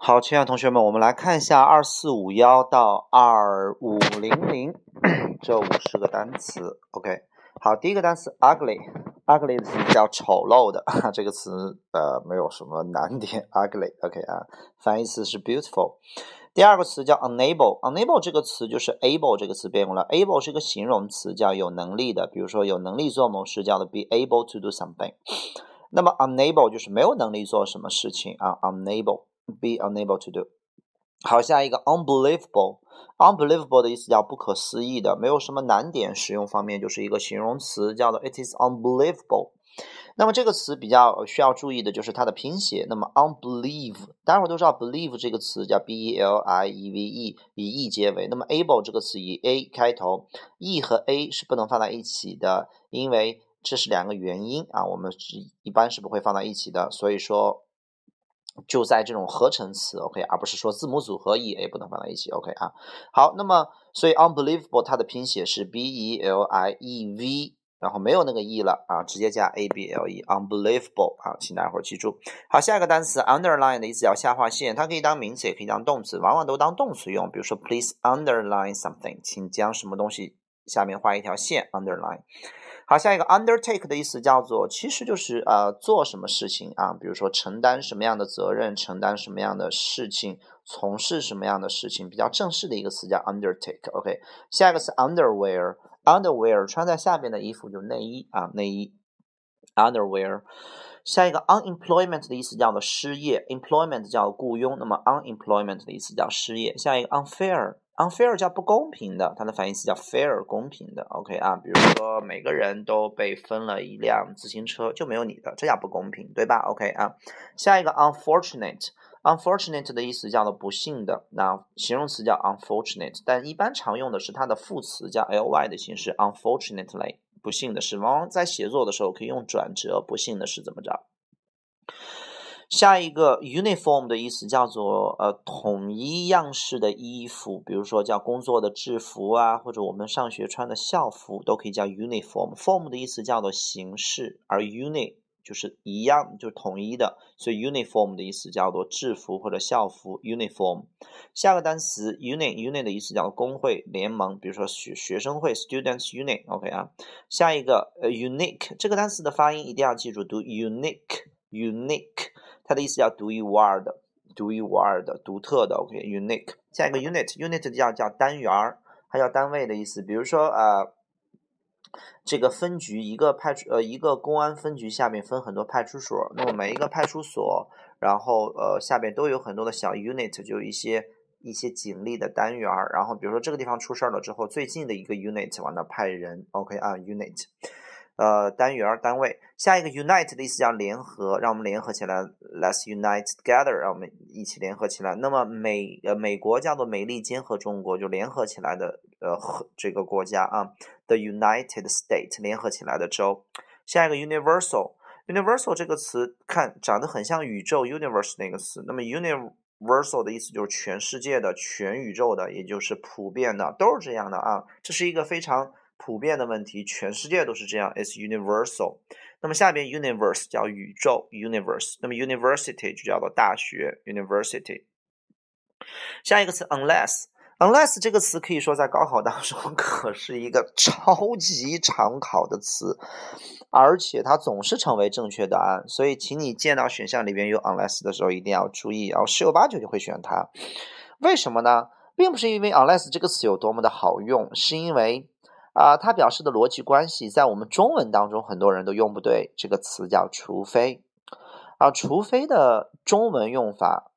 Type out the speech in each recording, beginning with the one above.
好，亲爱的同学们，我们来看一下二四五幺到二五零零这五十个单词。OK，好，第一个单词 ugly，ugly 的词叫丑陋的，这个词呃没有什么难点。ugly，OK 啊，反义词是 beautiful。第二个词叫 unable，unable 这个词就是 able 这个词变过来，able 是一个形容词，叫有能力的，比如说有能力做某事，叫做 be able to do something。那么 unable 就是没有能力做什么事情啊，unable。Be unable to do。好，下一个 unbelievable。unbelievable 的意思叫不可思议的，没有什么难点。使用方面就是一个形容词，叫做 it is unbelievable。那么这个词比较需要注意的就是它的拼写。那么 unbelieve，大家伙都知道 believe 这个词叫 b e l i e v e，以 e 结尾。那么 able 这个词以 a 开头，e 和 a 是不能放在一起的，因为这是两个元音啊，我们是一般是不会放在一起的。所以说。就在这种合成词，OK，而不是说字母组合 e a 不能放在一起，OK 啊。好，那么所以 unbelievable 它的拼写是 b e l i e v，然后没有那个 e 了啊，直接加 a b l e，unbelievable 啊，请大家伙记住。好，下一个单词 underline 的意思叫下划线，它可以当名词，也可以当动词，往往都当动词用。比如说 please underline something，请将什么东西下面画一条线，underline。好，下一个 undertake 的意思叫做，其实就是呃做什么事情啊，比如说承担什么样的责任，承担什么样的事情，从事什么样的事情，比较正式的一个词叫 undertake。OK，下一个是 underwear，underwear 穿在下边的衣服就内衣啊，内衣 underwear。下一个 unemployment 的意思叫做失业，employment 叫雇佣，那么 unemployment 的意思叫失业。下一个 unfair。Unfair 叫不公平的，它的反义词叫 fair 公平的。OK 啊，比如说每个人都被分了一辆自行车，就没有你的，这叫不公平，对吧？OK 啊，下一个 unfortunate，unfortunate 的意思叫做不幸的，那形容词叫 unfortunate，但一般常用的是它的副词叫 ly 的形式，unfortunately 不幸的是，往往在写作的时候可以用转折，不幸的是怎么着？下一个 uniform 的意思叫做呃统一样式的衣服，比如说叫工作的制服啊，或者我们上学穿的校服都可以叫 uniform。form 的意思叫做形式，而 uni 就是一样，就是统一的，所以 uniform 的意思叫做制服或者校服 uniform。下个单词 union，union 的意思叫工会联盟，比如说学学生会 students union。OK 啊，下一个呃 unique 这个单词的发音一定要记住，读 unique，unique。它的意思叫独一无二的、独一无二的、独特的。OK，unique。下一个 unit，unit 叫叫单元儿，它叫单位的意思。比如说呃，这个分局一个派出呃一个公安分局下面分很多派出所，那么每一个派出所，然后呃下边都有很多的小 unit，就一些一些警力的单元儿。然后比如说这个地方出事儿了之后，最近的一个 unit 往那派人。OK 啊，unit。呃，单元单位，下一个 unite 的意思叫联合，让我们联合起来，let's unite together，让我们一起联合起来。那么美呃美国叫做美利坚合众国，就联合起来的呃和这个国家啊，the United States 联合起来的州。下一个 universal，universal 这个词看长得很像宇宙 universe 那个词，那么 universal 的意思就是全世界的、全宇宙的，也就是普遍的，都是这样的啊。这是一个非常。普遍的问题，全世界都是这样，is universal。那么下边 universe 叫宇宙，universe。那么 university 就叫做大学，university。下一个词 unless，unless 这个词可以说在高考当中可是一个超级常考的词，而且它总是成为正确答案。所以，请你见到选项里边有 unless 的时候，一定要注意，然后十有八九就会选它。为什么呢？并不是因为 unless 这个词有多么的好用，是因为。啊，它表示的逻辑关系在我们中文当中很多人都用不对。这个词叫“除非”，啊，除非的中文用法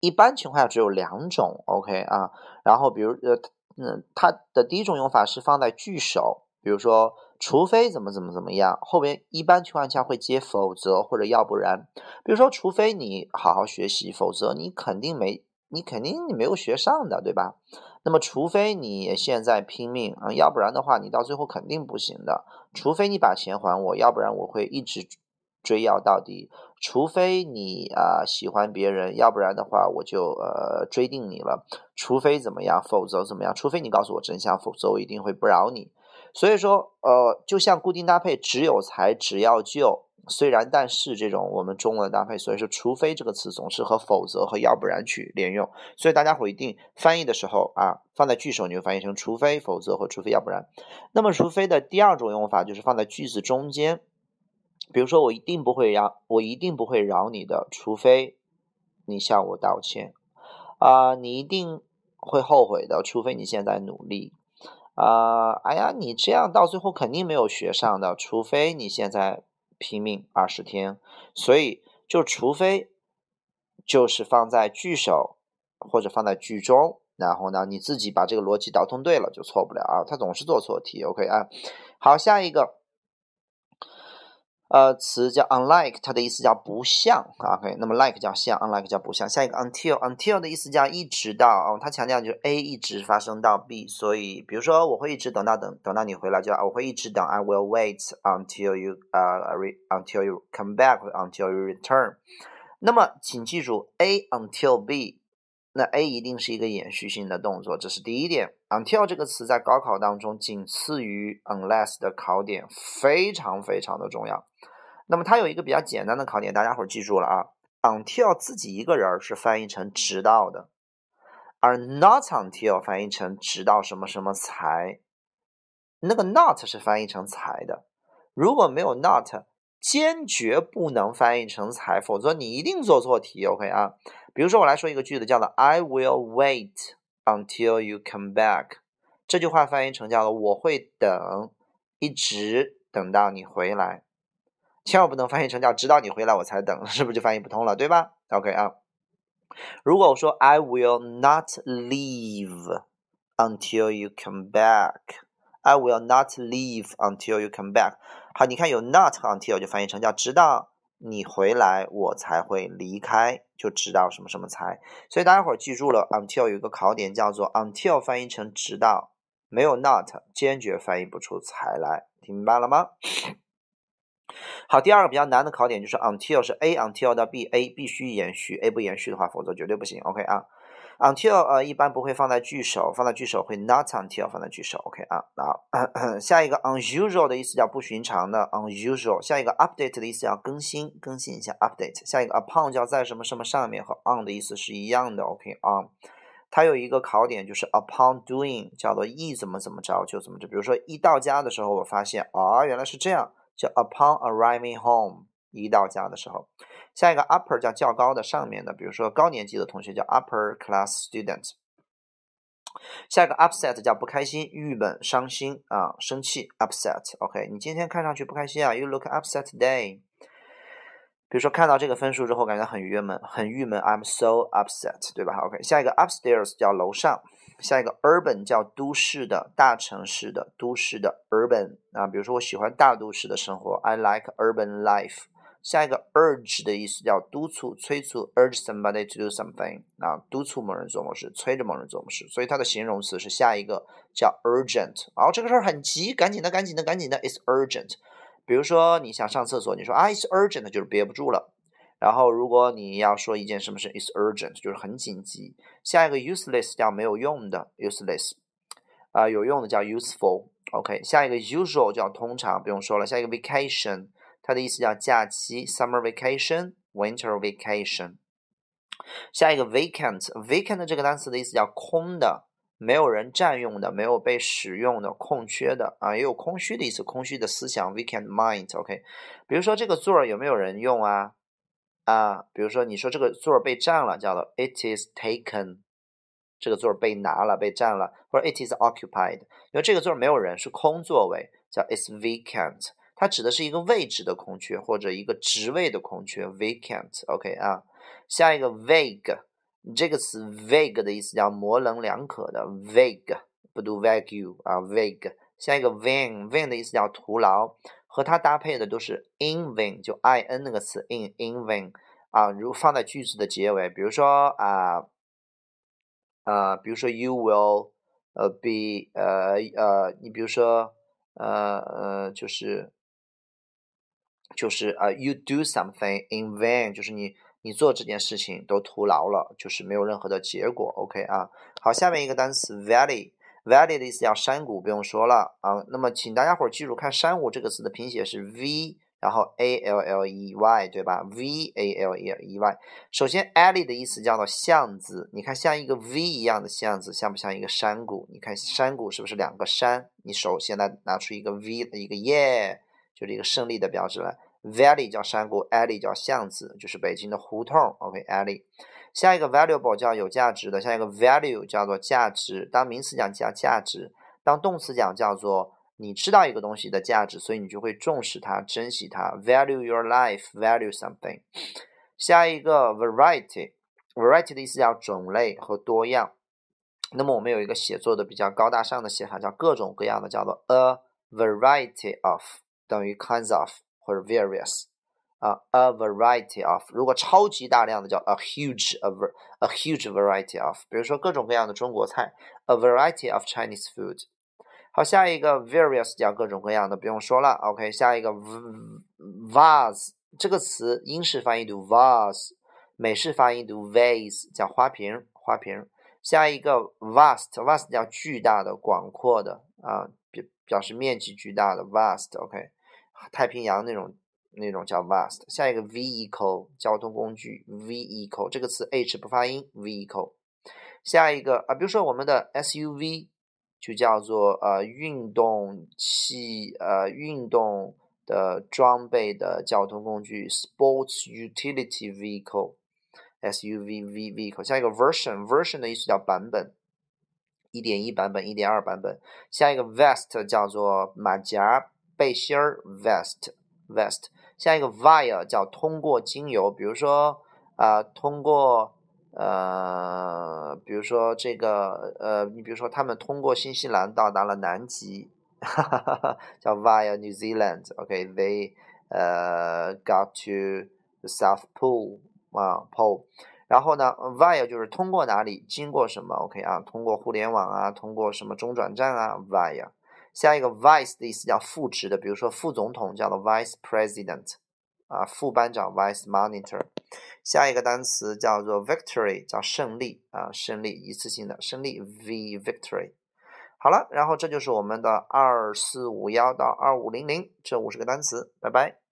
一般情况下只有两种。OK 啊，然后比如呃，嗯，它的第一种用法是放在句首，比如说“除非怎么怎么怎么样”，后边一般情况下会接“否则”或者“要不然”。比如说，除非你好好学习，否则你肯定没，你肯定你没有学上的，对吧？那么，除非你现在拼命啊，要不然的话，你到最后肯定不行的。除非你把钱还我，要不然我会一直追要到底。除非你啊喜欢别人，要不然的话，我就呃追定你了。除非怎么样，否则怎么样？除非你告诉我真相，否则我一定会不饶你。所以说，呃，就像固定搭配，只有才，只要就。虽然但是这种我们中文的搭配，所以说除非这个词总是和否则和要不然去连用，所以大家伙一定翻译的时候啊，放在句首你就翻译成除非否则或除非要不然。那么除非的第二种用法就是放在句子中间，比如说我一定不会让，我一定不会饶你的，除非你向我道歉啊，你一定会后悔的，除非你现在努力啊，哎呀，你这样到最后肯定没有学上的，除非你现在。拼命二十天，所以就除非就是放在句首或者放在句中，然后呢你自己把这个逻辑导通对了就错不了啊，他总是做错题，OK 啊，好下一个。呃，词叫 unlike，它的意思叫不像，OK，那么 like 叫像，unlike 叫不像。下一个 until，until 的意思叫一直到，哦，它强调就是 A 一直发生到 B，所以比如说我会一直等到等等到你回来，就我会一直等，I will wait until you 呃 re，until you come back，until you return。那么请记住 A until B。那 A 一定是一个延续性的动作，这是第一点。Until 这个词在高考当中仅次于 unless 的考点，非常非常的重要。那么它有一个比较简单的考点，大家伙记住了啊。Until 自己一个人是翻译成直到的，而 not until 翻译成直到什么什么才，那个 not 是翻译成才的。如果没有 not，坚决不能翻译成才，否则你一定做错题。OK 啊。比如说，我来说一个句子，叫做 "I will wait until you come back"。这句话翻译成叫做“我会等，一直等到你回来”。千万不能翻译成叫“直到你回来我才等”，是不是就翻译不通了，对吧？OK 啊。如果我说 "I will not leave until you come back"，I will not leave until you come back。好，你看有 not until 就翻译成叫“直到”。你回来，我才会离开，就知道什么什么才。所以大家伙记住了，until 有一个考点叫做 until 翻译成直到，没有 not，坚决翻译不出才来，听明白了吗？好，第二个比较难的考点就是 until 是 A until 到 B，A 必须延续，A 不延续的话，否则绝对不行。OK 啊。Until 呃一般不会放在句首，放在句首会 not until 放在句首，OK 啊，好，下一个 unusual 的意思叫不寻常的 unusual，下一个 update 的意思叫更新，更新一下 update，下一个 upon 叫在什么什么上面和 on 的意思是一样的，OK 啊，它有一个考点就是 upon doing 叫做一怎么怎么着就怎么着，比如说一到家的时候我发现啊原来是这样，叫 upon arriving home 一到家的时候。下一个 upper 叫较高的上面的，比如说高年级的同学叫 upper class student。下一个 upset 叫不开心、郁闷、伤心啊，生气 upset。OK，你今天看上去不开心啊，you look upset today。比如说看到这个分数之后感觉很郁闷、很郁闷，I'm so upset，对吧？OK，下一个 upstairs 叫楼上，下一个 urban 叫都市的、大城市的、都市的 urban 啊，比如说我喜欢大都市的生活，I like urban life。下一个 urge 的意思叫督促、催促，urge somebody to do something 啊，督促某人做某事，催着某人做某事，所以它的形容词是下一个叫 urgent。哦，这个事儿很急，赶紧的，赶紧的，赶紧的，it's urgent。比如说你想上厕所，你说啊，it's urgent，就是憋不住了。然后如果你要说一件什么事，it's urgent，就是很紧急。下一个 useless 叫没有用的，useless 啊，有用的叫 useful。OK，下一个 usual 叫通常，不用说了。下一个 vacation。它的意思叫假期，summer vacation，winter vacation。下一个 vacant，vacant 这个单词的意思叫空的，没有人占用的，没有被使用的，空缺的啊，也有空虚的意思，空虚的思想，vacant mind。OK，比如说这个座儿有没有人用啊？啊，比如说你说这个座儿被占了，叫做 it is taken，这个座儿被拿了，被占了，或者 it is occupied，因为这个座儿没有人，是空座位，叫 it's vacant。它指的是一个位置的空缺或者一个职位的空缺，vacant，OK 啊。下一个 vague，这个词 vague 的意思叫模棱两可的，vague 不读 vague 啊，vague。下一个 vain，vain 的意思叫徒劳，和它搭配的都是 in vain，就 i n 那个词 in in vain 啊。如放在句子的结尾，比如说啊啊，比如说 you will 呃 be 呃呃，你比如说呃呃就是。就是呃，you do something in vain，就是你你做这件事情都徒劳了，就是没有任何的结果。OK 啊，好，下面一个单词 valley，valley 的意思叫山谷，不用说了啊。那么请大家伙记住，看山谷这个词的拼写是 v 然后 a l l e y 对吧？v a l l e y。首先，alley 的意思叫做巷子，你看像一个 v 一样的巷子，像不像一个山谷？你看山谷是不是两个山？你手现在拿出一个 v 的一个 ye 就是一个胜利的标志了。valley 叫山谷，alley 叫巷子，就是北京的胡同。OK，alley。下一个 valuable 叫有价值的，下一个 value 叫做价值。当名词讲叫价值，当动词讲叫做。你知道一个东西的价值，所以你就会重视它、珍惜它。Value your life, value something。下一个 variety，variety 的意思叫种类和多样。那么我们有一个写作的比较高大上的写法，叫各种各样的，叫做 a variety of 等于 kinds of 或者 various 啊，a variety of。如果超级大量的叫 a huge a a huge variety of。比如说各种各样的中国菜，a variety of Chinese food。好，下一个 various 叫各种各样的，不用说了。OK，下一个 vase 这个词，英式发音读 vase，美式发音读 vase，叫花瓶，花瓶。下一个 vast，vast 叫巨大的、广阔的啊，表表示面积巨大的 vast。OK，太平洋那种那种叫 vast。下一个 vehicle 交通工具，vehicle 这个词 h 不发音，vehicle。下一个啊，比如说我们的 SUV。就叫做呃运动器呃运动的装备的交通工具，sports utility vehicle，SUV V vehicle。下一个 version，version 的意思叫版本，一点一版本，一点二版本。下一个 vest 叫做马甲背心儿，vest vest。下一个 via 叫通过经由，比如说啊通过。呃，比如说这个，呃，你比如说他们通过新西兰到达了南极，哈哈哈哈叫 via New Zealand，OK，they 呃 got to the South Pole 啊 pole，然后呢，via 就是通过哪里，经过什么，OK 啊，通过互联网啊，通过什么中转站啊，via。下一个 vice 的意思叫副职的，比如说副总统叫做 vice president。啊，副班长 vice monitor，下一个单词叫做 victory，叫胜利啊，胜利一次性的胜利 v victory。好了，然后这就是我们的二四五幺到二五零零这五十个单词，拜拜。